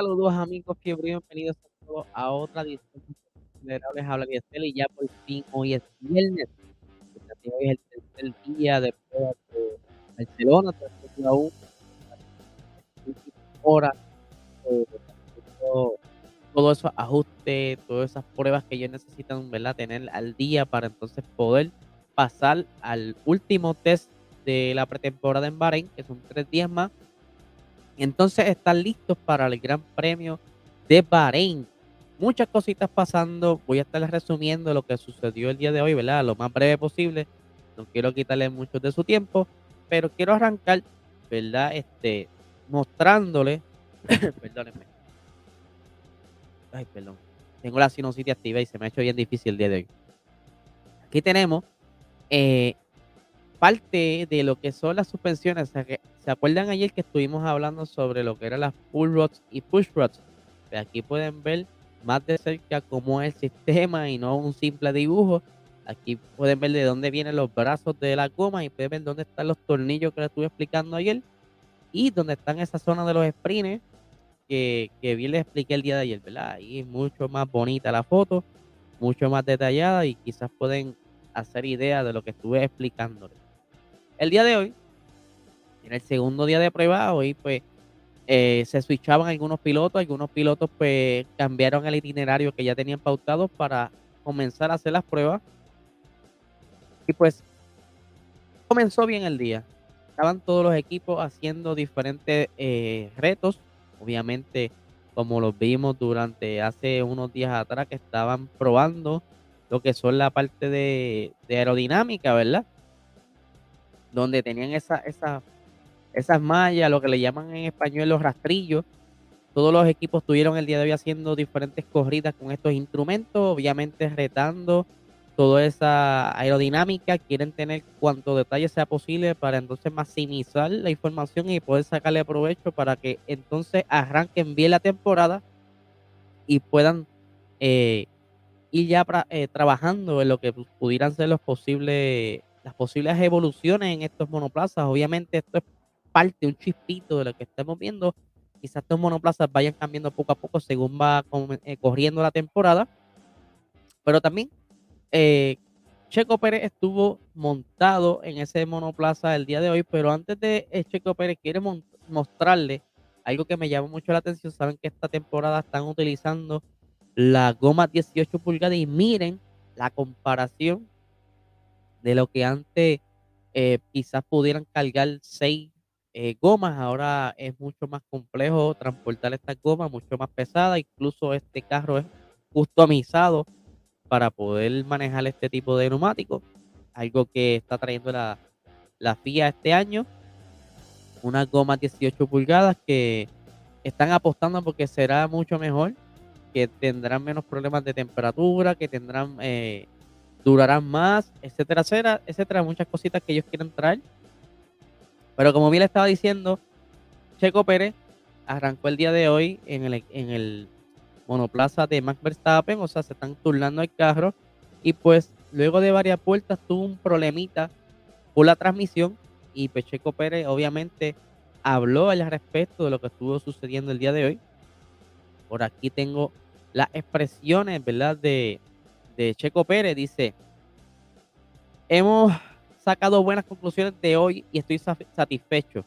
Saludos amigos, fiebre, bienvenidos a todos a otra edición de Considerables Habla Biesel y ya por fin hoy es viernes. Hoy es el tercer día de prueba de Barcelona, día aún, horas, eh, todo, todo esos ajustes, todas esas pruebas que ellos necesitan ¿verdad? tener al día para entonces poder pasar al último test de la pretemporada en Bahrein, que son tres días más entonces están listos para el Gran Premio de Bahrein. Muchas cositas pasando. Voy a estar resumiendo lo que sucedió el día de hoy, ¿verdad? Lo más breve posible. No quiero quitarle mucho de su tiempo, pero quiero arrancar, ¿verdad? Este, mostrándole, perdónenme. Ay, perdón. Tengo la sinusitis activa y se me ha hecho bien difícil el día de hoy. Aquí tenemos eh, parte de lo que son las suspensiones, ¿se acuerdan ayer que estuvimos hablando sobre lo que eran las pull rods y push rods? Pues aquí pueden ver más de cerca cómo es el sistema y no un simple dibujo. Aquí pueden ver de dónde vienen los brazos de la goma y pueden ver dónde están los tornillos que les estuve explicando ayer y dónde están esa zona de los sprints que, que bien les expliqué el día de ayer, ¿verdad? Ahí es mucho más bonita la foto, mucho más detallada y quizás pueden hacer idea de lo que estuve explicándoles. El día de hoy, en el segundo día de prueba, hoy pues eh, se switchaban algunos pilotos, algunos pilotos pues cambiaron el itinerario que ya tenían pautado para comenzar a hacer las pruebas. Y pues comenzó bien el día. Estaban todos los equipos haciendo diferentes eh, retos. Obviamente, como los vimos durante hace unos días atrás, que estaban probando lo que son la parte de aerodinámica, ¿verdad? donde tenían esa, esa, esas mallas, lo que le llaman en español los rastrillos. Todos los equipos estuvieron el día de hoy haciendo diferentes corridas con estos instrumentos, obviamente retando toda esa aerodinámica, quieren tener cuanto detalle sea posible para entonces maximizar la información y poder sacarle provecho para que entonces arranquen bien la temporada y puedan eh, ir ya eh, trabajando en lo que pudieran ser los posibles las posibles evoluciones en estos monoplazas. Obviamente esto es parte, un chispito de lo que estamos viendo. Quizás estos monoplazas vayan cambiando poco a poco según va eh, corriendo la temporada. Pero también eh, Checo Pérez estuvo montado en ese monoplaza el día de hoy, pero antes de eh, Checo Pérez quiere mostrarle algo que me llamó mucho la atención. Saben que esta temporada están utilizando la goma 18 pulgadas y miren la comparación de lo que antes quizás pudieran cargar seis eh, gomas, ahora es mucho más complejo transportar estas gomas, mucho más pesada, incluso este carro es customizado para poder manejar este tipo de neumáticos, algo que está trayendo la, la FIA este año, unas gomas 18 pulgadas que están apostando porque será mucho mejor, que tendrán menos problemas de temperatura, que tendrán eh, durarán más, etcétera, etcétera, etcétera, muchas cositas que ellos quieren traer. Pero como bien le estaba diciendo, Checo Pérez arrancó el día de hoy en el, en el monoplaza de Max Verstappen, o sea, se están turnando el carro y pues luego de varias puertas tuvo un problemita por la transmisión y pues Checo Pérez obviamente habló al respecto de lo que estuvo sucediendo el día de hoy. Por aquí tengo las expresiones, ¿verdad? De, Checo Pérez dice, hemos sacado buenas conclusiones de hoy y estoy satisfecho.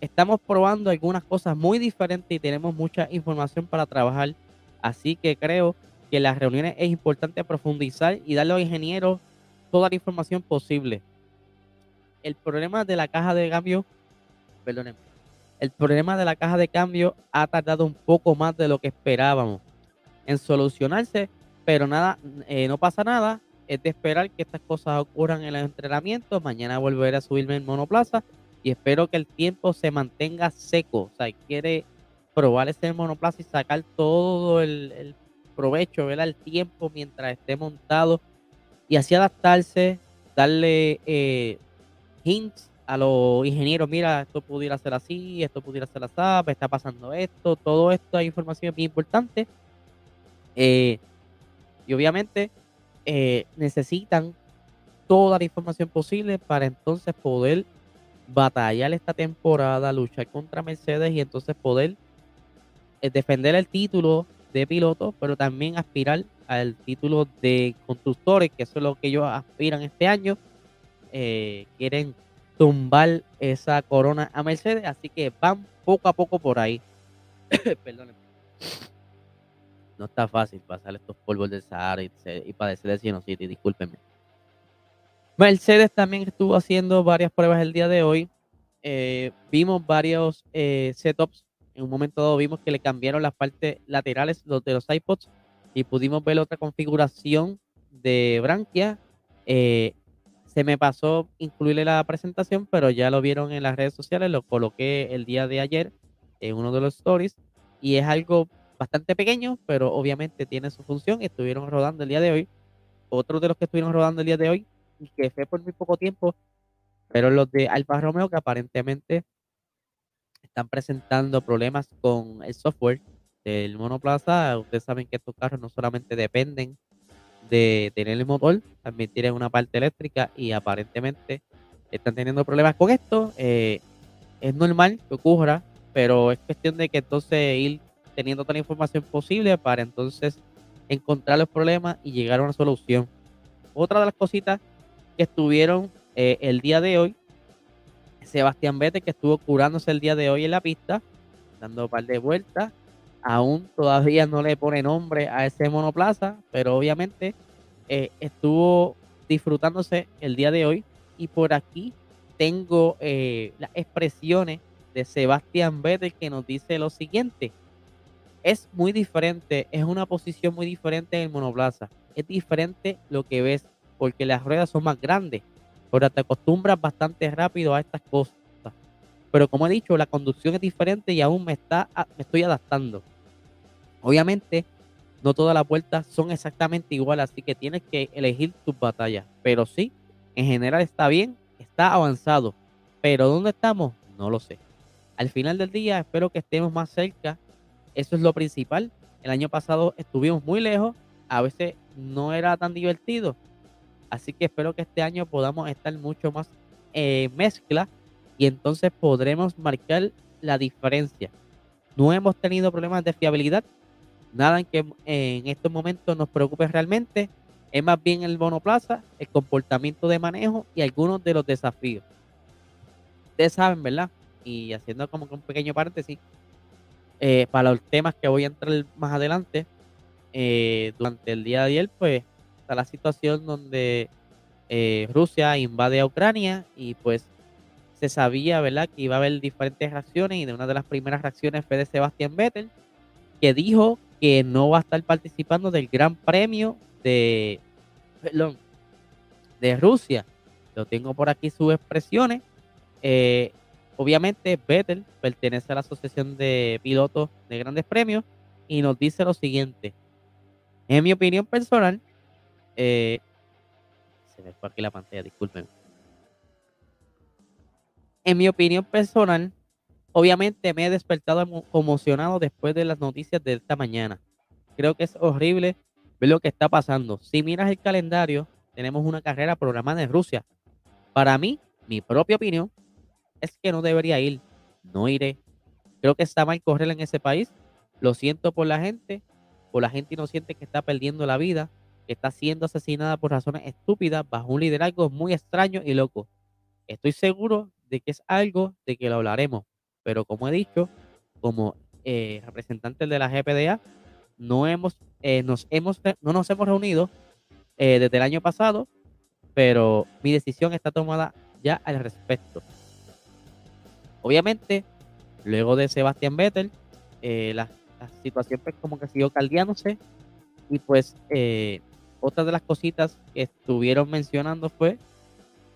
Estamos probando algunas cosas muy diferentes y tenemos mucha información para trabajar. Así que creo que las reuniones es importante profundizar y darle a los ingenieros toda la información posible. El problema de la caja de cambio, perdónenme, el problema de la caja de cambio ha tardado un poco más de lo que esperábamos en solucionarse pero nada, eh, no pasa nada. Es de esperar que estas cosas ocurran en el entrenamiento. Mañana volveré a subirme en monoplaza y espero que el tiempo se mantenga seco. O sea, quiere probar ese monoplaza y sacar todo el, provecho, ver el tiempo mientras esté montado y así adaptarse, darle eh, hints a los ingenieros, mira, esto pudiera ser así, esto pudiera ser así, está pasando esto, todo esto hay información bien importante. Eh, y obviamente eh, necesitan toda la información posible para entonces poder batallar esta temporada, luchar contra Mercedes y entonces poder defender el título de piloto, pero también aspirar al título de constructores, que eso es lo que ellos aspiran este año. Eh, quieren tumbar esa corona a Mercedes, así que van poco a poco por ahí. Perdónenme. No está fácil pasar estos polvos del Sahara y, padecer el City, discúlpenme. Mercedes también estuvo haciendo varias pruebas el día de hoy. Eh, vimos varios eh, setups. En un momento dado vimos que le cambiaron las partes laterales los de los iPods y pudimos ver otra configuración de branquia. Eh, se me pasó incluirle la presentación, pero ya lo vieron en las redes sociales. Lo coloqué el día de ayer en uno de los stories y es algo bastante pequeño, pero obviamente tiene su función. Estuvieron rodando el día de hoy. Otros de los que estuvieron rodando el día de hoy y que fue por muy poco tiempo, pero los de Alfa Romeo que aparentemente están presentando problemas con el software del monoplaza. Ustedes saben que estos carros no solamente dependen de tener el motor, también tienen una parte eléctrica y aparentemente están teniendo problemas con esto. Eh, es normal que ocurra, pero es cuestión de que entonces ir teniendo toda la información posible para entonces encontrar los problemas y llegar a una solución. Otra de las cositas que estuvieron eh, el día de hoy. Sebastián Vettel, que estuvo curándose el día de hoy en la pista, dando un par de vueltas. Aún todavía no le pone nombre a ese monoplaza, pero obviamente eh, estuvo disfrutándose el día de hoy. Y por aquí tengo eh, las expresiones de Sebastián Vettel que nos dice lo siguiente. Es muy diferente, es una posición muy diferente en el monoplaza. Es diferente lo que ves porque las ruedas son más grandes, pero te acostumbras bastante rápido a estas cosas. Pero como he dicho, la conducción es diferente y aún me, está, me estoy adaptando. Obviamente, no todas las vueltas son exactamente iguales, así que tienes que elegir tus batallas. Pero sí, en general está bien, está avanzado. Pero ¿dónde estamos? No lo sé. Al final del día, espero que estemos más cerca. Eso es lo principal. El año pasado estuvimos muy lejos. A veces no era tan divertido. Así que espero que este año podamos estar mucho más eh, mezcla y entonces podremos marcar la diferencia. No hemos tenido problemas de fiabilidad, nada que en estos momentos nos preocupe realmente. Es más bien el monoplaza, el comportamiento de manejo y algunos de los desafíos. Ustedes saben, ¿verdad? Y haciendo como que un pequeño paréntesis, eh, para los temas que voy a entrar más adelante, eh, durante el día de ayer, pues está la situación donde eh, Rusia invade a Ucrania y pues se sabía, ¿verdad?, que iba a haber diferentes reacciones y de una de las primeras reacciones fue de Sebastián Vettel, que dijo que no va a estar participando del Gran Premio de, Rusia. Lo tengo por aquí sus expresiones. Obviamente Vettel pertenece a la Asociación de Pilotos de Grandes Premios y nos dice lo siguiente. En mi opinión personal, eh, se me fue aquí la pantalla, disculpen. En mi opinión personal, obviamente me he despertado conmocionado después de las noticias de esta mañana. Creo que es horrible ver lo que está pasando. Si miras el calendario, tenemos una carrera programada en Rusia. Para mí, mi propia opinión es que no debería ir. No iré. Creo que está mal correr en ese país. Lo siento por la gente, por la gente inocente que está perdiendo la vida que está siendo asesinada por razones estúpidas bajo un liderazgo muy extraño y loco. Estoy seguro de que es algo de que lo hablaremos, pero como he dicho, como eh, representantes de la GPDA, no hemos, eh, nos hemos, no nos hemos reunido eh, desde el año pasado, pero mi decisión está tomada ya al respecto. Obviamente, luego de Sebastián Vettel, la, la, situación pues como que siguió caldeándose y pues otra de las cositas que estuvieron mencionando fue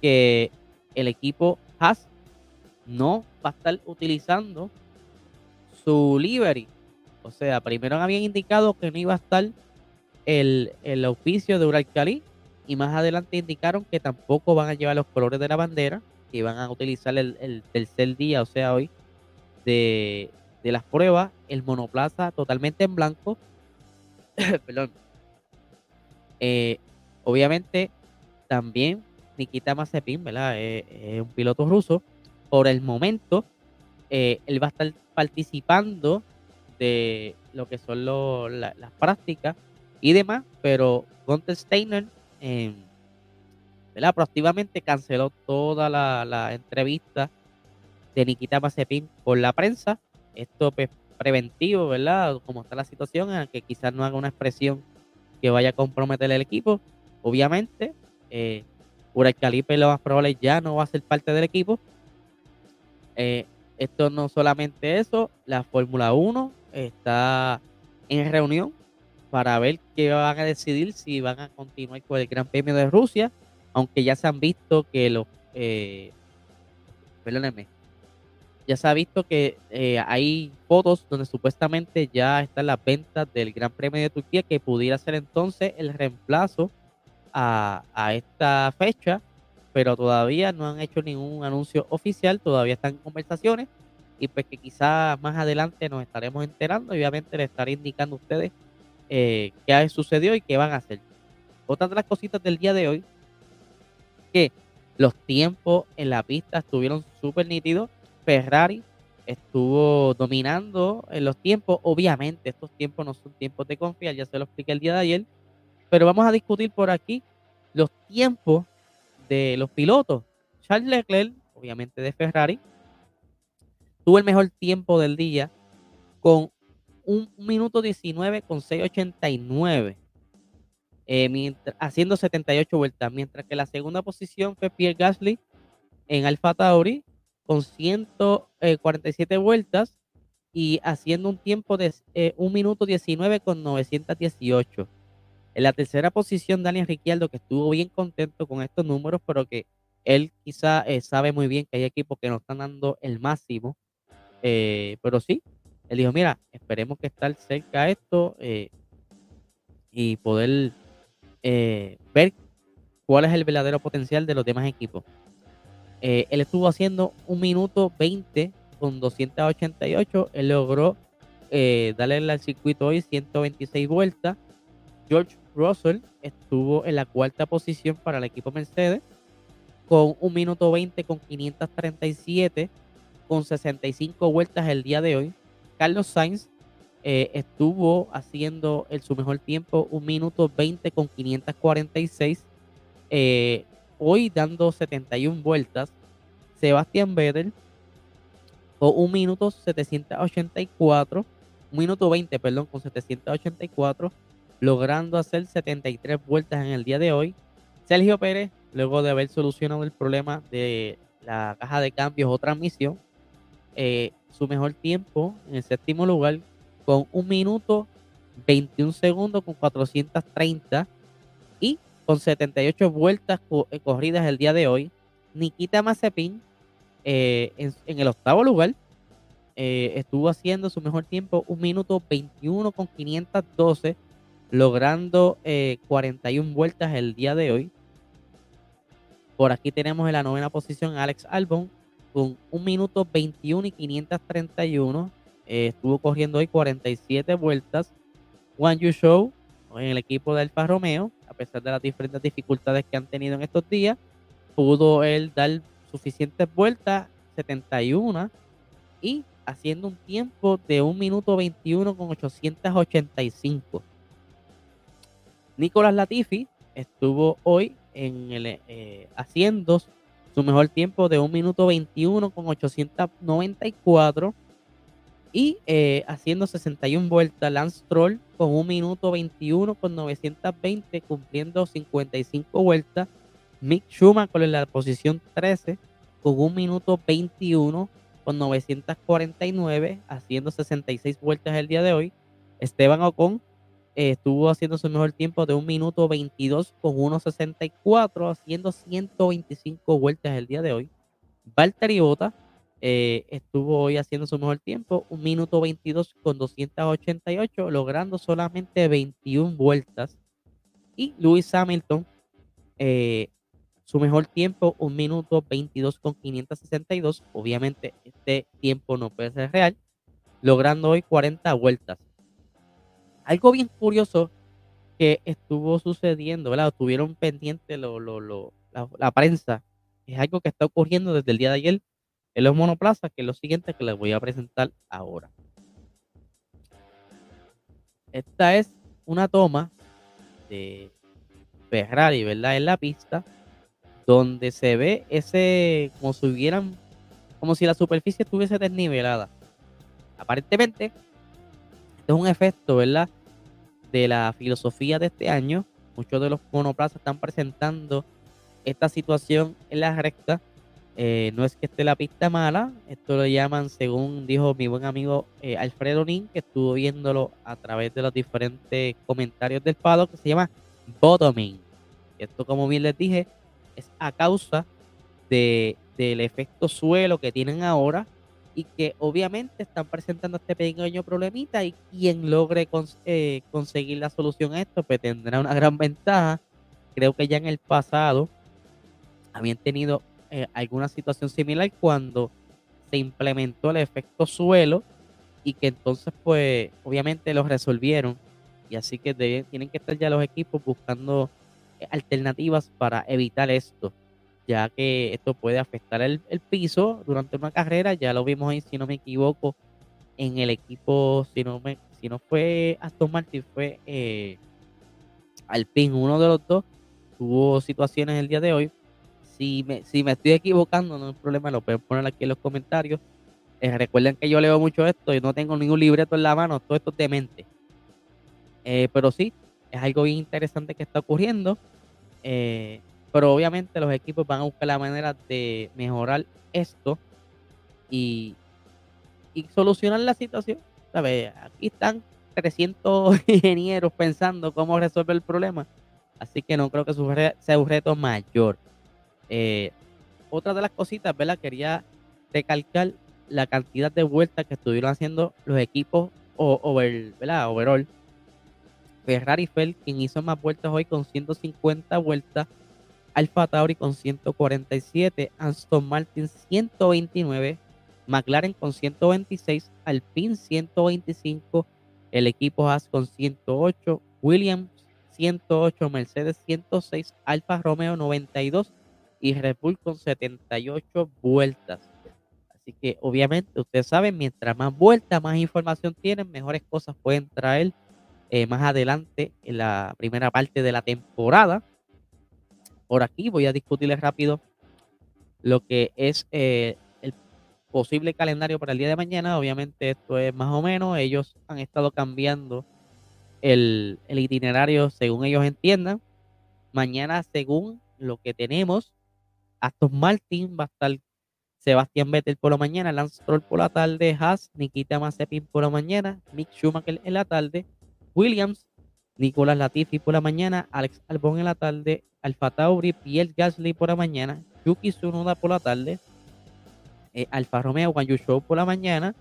que el equipo Haas no va a estar utilizando su livery. O sea, primero habían indicado que no iba a estar el, el de Uralcali y más adelante indicaron que tampoco van a llevar los colores de la bandera, que van a utilizar el, tercer día, o sea, hoy, de, las pruebas, el monoplaza totalmente en blanco. Perdón, eh, obviamente, también Nikita Mazepin, ¿verdad? Eh, es un piloto ruso. Por el momento, eh, él va a estar participando de lo que son las prácticas y demás, pero Gunther Steiner, eh, proactivamente canceló toda la, entrevista de Nikita Mazepin por la prensa. Esto es pues, preventivo, ¿verdad? Como está la situación, en que quizás no haga una expresión que vaya a comprometer el equipo. Obviamente, eh, Uray Calipe lo más probable ya no va a ser parte del equipo. Eh, esto no solamente eso, la Fórmula 1 está en reunión para ver qué van a decidir si van a continuar con el Gran Premio de Rusia, aunque ya se han visto que los, eh, perdónenme, ya se ha visto que eh, hay fotos donde supuestamente ya están las ventas del Gran Premio de Turquía que pudiera ser entonces el reemplazo a, a esta fecha pero todavía no han hecho ningún anuncio oficial, todavía están en conversaciones y pues que quizás más adelante nos estaremos enterando y obviamente les estaré indicando a ustedes eh, qué sucedió y qué van a hacer. Otra de las cositas del día de hoy, que los tiempos en la pista estuvieron súper nítidos. Ferrari estuvo dominando en los tiempos. Obviamente estos tiempos no son tiempos de confiar, ya se lo expliqué el día de ayer. Pero vamos a discutir por aquí los tiempos de los pilotos. Charles Leclerc, obviamente de Ferrari, tuvo el mejor tiempo del día con un minuto 19 con 689, eh, haciendo 78 vueltas, mientras que la segunda posición fue Pierre Gasly en Alfa Tauri con 147 vueltas y haciendo un tiempo de eh, un minuto 19 con 918. En la tercera posición, Daniel Ricciardo, que estuvo bien contento con estos números, pero que él quizá eh, sabe muy bien que hay equipos que no están dando el máximo. Eh, pero sí, él dijo, mira, esperemos que estar cerca de esto eh, y poder ver cuál es el verdadero potencial de los demás equipos. él estuvo haciendo un minuto 20 con 288. Él logró darle al circuito hoy 126 vueltas. George Russell estuvo en la cuarta posición para el equipo Mercedes con un minuto 20 con 537 con 65 vueltas el día de hoy. Carlos Sainz eh, estuvo haciendo el, su mejor tiempo un minuto 20 con 546 eh, hoy dando 71 vueltas. Sebastián Vettel con un minuto 784 un minuto 20, perdón, con 784 logrando hacer 73 vueltas en el día de hoy. Sergio Pérez, luego de haber solucionado el problema de la caja de cambios o transmisión, eh, su mejor tiempo en el séptimo lugar con un minuto 21 segundos con 430 y con 78 vueltas eh, corridas el día de hoy. Nikita Mazepin eh, en, el octavo lugar estuvo haciendo su mejor tiempo un minuto 21 con 512 logrando 41 eh, vueltas el día de hoy. Por aquí tenemos en la novena posición Alex Albon con 1 minuto 21 y 531. Eh, estuvo corriendo hoy 47 vueltas. Juan Yu Show en el equipo de Alfa Romeo, a pesar de las diferentes dificultades que han tenido en estos días, pudo él dar suficientes vueltas, 71, y haciendo un tiempo de 1 minuto 21 con 885. Nicolás Latifi estuvo hoy en el, eh, haciendo su mejor tiempo de 1 minuto 21 con 894 y eh, haciendo 61 vueltas Lance Troll con 1 minuto 21 con 920 cumpliendo 55 vueltas Mick Schumacher en la posición 13 con 1 minuto 21 con 949 haciendo 66 vueltas el día de hoy Esteban Ocon eh, estuvo haciendo su mejor tiempo de un minuto 22 con 1.64, haciendo 125 vueltas el día de hoy. Valtteri Bota eh, estuvo hoy haciendo su mejor tiempo, un minuto 22 con 288, logrando solamente 21 vueltas. Y Lewis Hamilton, eh, su mejor tiempo, un minuto 22 con 562. Obviamente este tiempo no puede ser real, logrando hoy 40 vueltas. Algo bien curioso que estuvo sucediendo, ¿verdad? Estuvieron pendientes lo, lo, la, prensa. Es algo que está ocurriendo desde el día de ayer en los monoplazas, que es lo siguiente que les voy a presentar ahora. Esta es una toma de Ferrari, ¿verdad? En la pista, donde se ve ese, como si hubieran, como si la superficie estuviese desnivelada. Aparentemente, este es un efecto, ¿verdad? De la filosofía de este año. Muchos de los monoplazas están presentando esta situación en la recta. Eh, no es que esté la pista mala, esto lo llaman, según dijo mi buen amigo eh, Alfredo Nin, que estuvo viéndolo a través de los diferentes comentarios del palo, que se llama bottoming. Esto, como bien les dije, es a causa de, del efecto suelo que tienen ahora y que obviamente están presentando este pequeño problemita y quien logre eh, conseguir la solución a esto, pues tendrá una gran ventaja. Creo que ya en el pasado habían tenido eh, alguna situación similar cuando se implementó el efecto suelo y que entonces pues obviamente lo resolvieron. Y así que tienen que estar ya los equipos buscando eh, alternativas para evitar esto ya que esto puede afectar el, piso durante una carrera. Ya lo vimos ahí si no me equivoco en el equipo si no me si no fue Aston Martin fue eh, Alpine uno de los dos tuvo situaciones el día de hoy si me, estoy equivocando, no hay problema, lo pueden poner aquí en los comentarios. Eh, recuerden que yo leo mucho esto y no tengo ningún libreto en la mano, todo esto es de mente. Eh, pero sí, es algo bien interesante que está ocurriendo. Eh, pero obviamente los equipos van a buscar la manera de mejorar esto y, solucionar la situación. ¿sabes? Aquí están 300 ingenieros pensando cómo resolver el problema. Así que no creo que sea un reto mayor. Eh, otra de las cositas, ¿verdad? Quería recalcar la cantidad de vueltas que estuvieron haciendo los equipos over, ¿verdad? overall. Ferrari fue quien hizo más vueltas hoy con 150 vueltas. Alfa Tauri con 147, Aston Martin 129, McLaren con 126, Alpine 125, el equipo Haas con 108, Williams 108, Mercedes 106, Alfa Romeo 92 y Red Bull con 78 vueltas. Así que obviamente ustedes saben, mientras más vueltas, más información tienen, mejores cosas pueden traer eh, más adelante en la primera parte de la temporada. Por aquí voy a discutirles rápido lo que es eh, el posible calendario para el día de mañana. Obviamente esto es más o menos, ellos han estado cambiando el, el itinerario según ellos entiendan. Mañana, según lo que tenemos, Aston Martin va a estar Sebastián Vettel por la mañana, Lance Stroll por la tarde, Haas, Nikita Mazepin por la mañana, Mick Schumacher en la tarde, Williams, Nicolás Latifi por la mañana, Alex Albon en la tarde, Alfa Tauri, Pierre Gasly por la mañana, Yuki Tsunoda por la tarde, eh, Alfa Romeo, Juan Show por la mañana,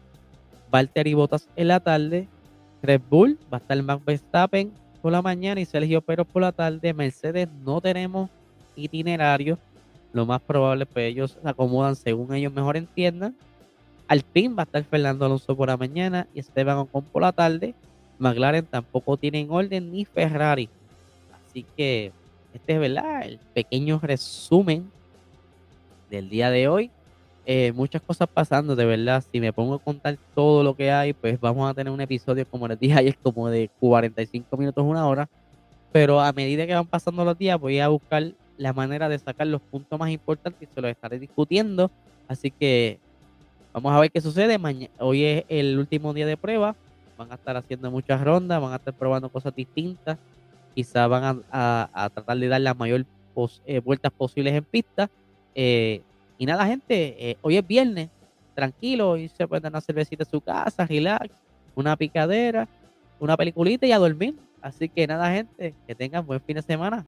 Valtteri Bottas en la tarde, Red Bull, va a estar Max Verstappen por la mañana y Sergio Pérez por la tarde, Mercedes no tenemos itinerario, lo más probable pues ellos se acomodan según ellos mejor entiendan. Al fin va a estar Fernando Alonso por la mañana y Esteban Ocon por la tarde. McLaren tampoco tiene en orden ni Ferrari. Así que este es verdad el pequeño resumen del día de hoy. Eh, muchas cosas pasando, de verdad. Si me pongo a contar todo lo que hay, pues vamos a tener un episodio, como les dije ayer, como de 45 minutos, una hora. Pero a medida que van pasando los días, voy a buscar la manera de sacar los puntos más importantes y se los estaré discutiendo. Así que vamos a ver qué sucede. hoy es el último día de prueba. Van a estar haciendo muchas rondas, van a estar probando cosas distintas. Quizás van a, tratar de dar las mayor eh, vueltas posibles en pista. Eh, y nada, gente, eh, hoy es viernes. Tranquilo, y se pueden dar una cervecita en su casa, relax, una picadera, una peliculita y a dormir. Así que nada, gente, que tengan buen fin de semana.